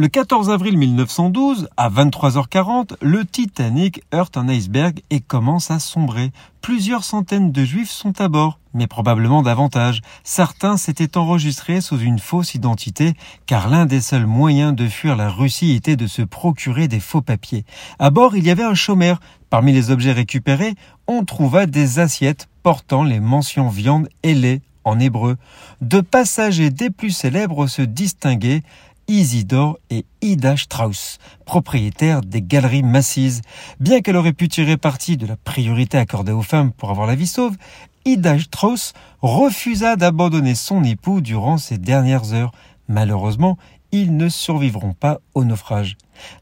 Le 14 avril 1912, à 23h40, le Titanic heurte un iceberg et commence à sombrer. Plusieurs centaines de juifs sont à bord, mais probablement davantage. Certains s'étaient enregistrés sous une fausse identité, car l'un des seuls moyens de fuir la Russie était de se procurer des faux papiers. À bord, il y avait un chômeur. Parmi les objets récupérés, on trouva des assiettes portant les mentions viande et lait en hébreu. Deux passagers des plus célèbres se distinguaient Isidore et Ida Strauss, propriétaires des galeries Massises. Bien qu'elle aurait pu tirer parti de la priorité accordée aux femmes pour avoir la vie sauve, Ida Strauss refusa d'abandonner son époux durant ces dernières heures. Malheureusement, ils ne survivront pas au naufrage.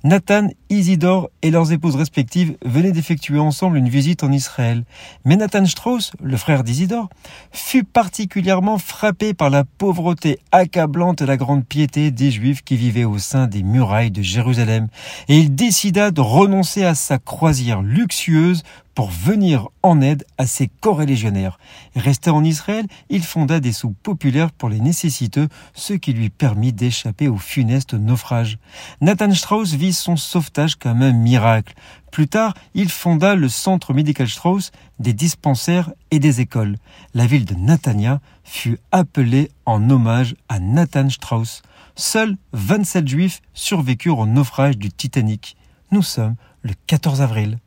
Nathan, Isidore et leurs épouses respectives venaient d'effectuer ensemble une visite en Israël. Mais Nathan Strauss, le frère d'Isidore, fut particulièrement frappé par la pauvreté accablante et la grande piété des Juifs qui vivaient au sein des murailles de Jérusalem, et il décida de renoncer à sa croisière luxueuse pour venir en aide à ses corélégionnaires. Resté en Israël, il fonda des sous populaires pour les nécessiteux, ce qui lui permit d'échapper au funeste naufrage. Vit son sauvetage comme un miracle. Plus tard, il fonda le centre médical Strauss, des dispensaires et des écoles. La ville de Natania fut appelée en hommage à Nathan Strauss. Seuls 27 juifs survécurent au naufrage du Titanic. Nous sommes le 14 avril.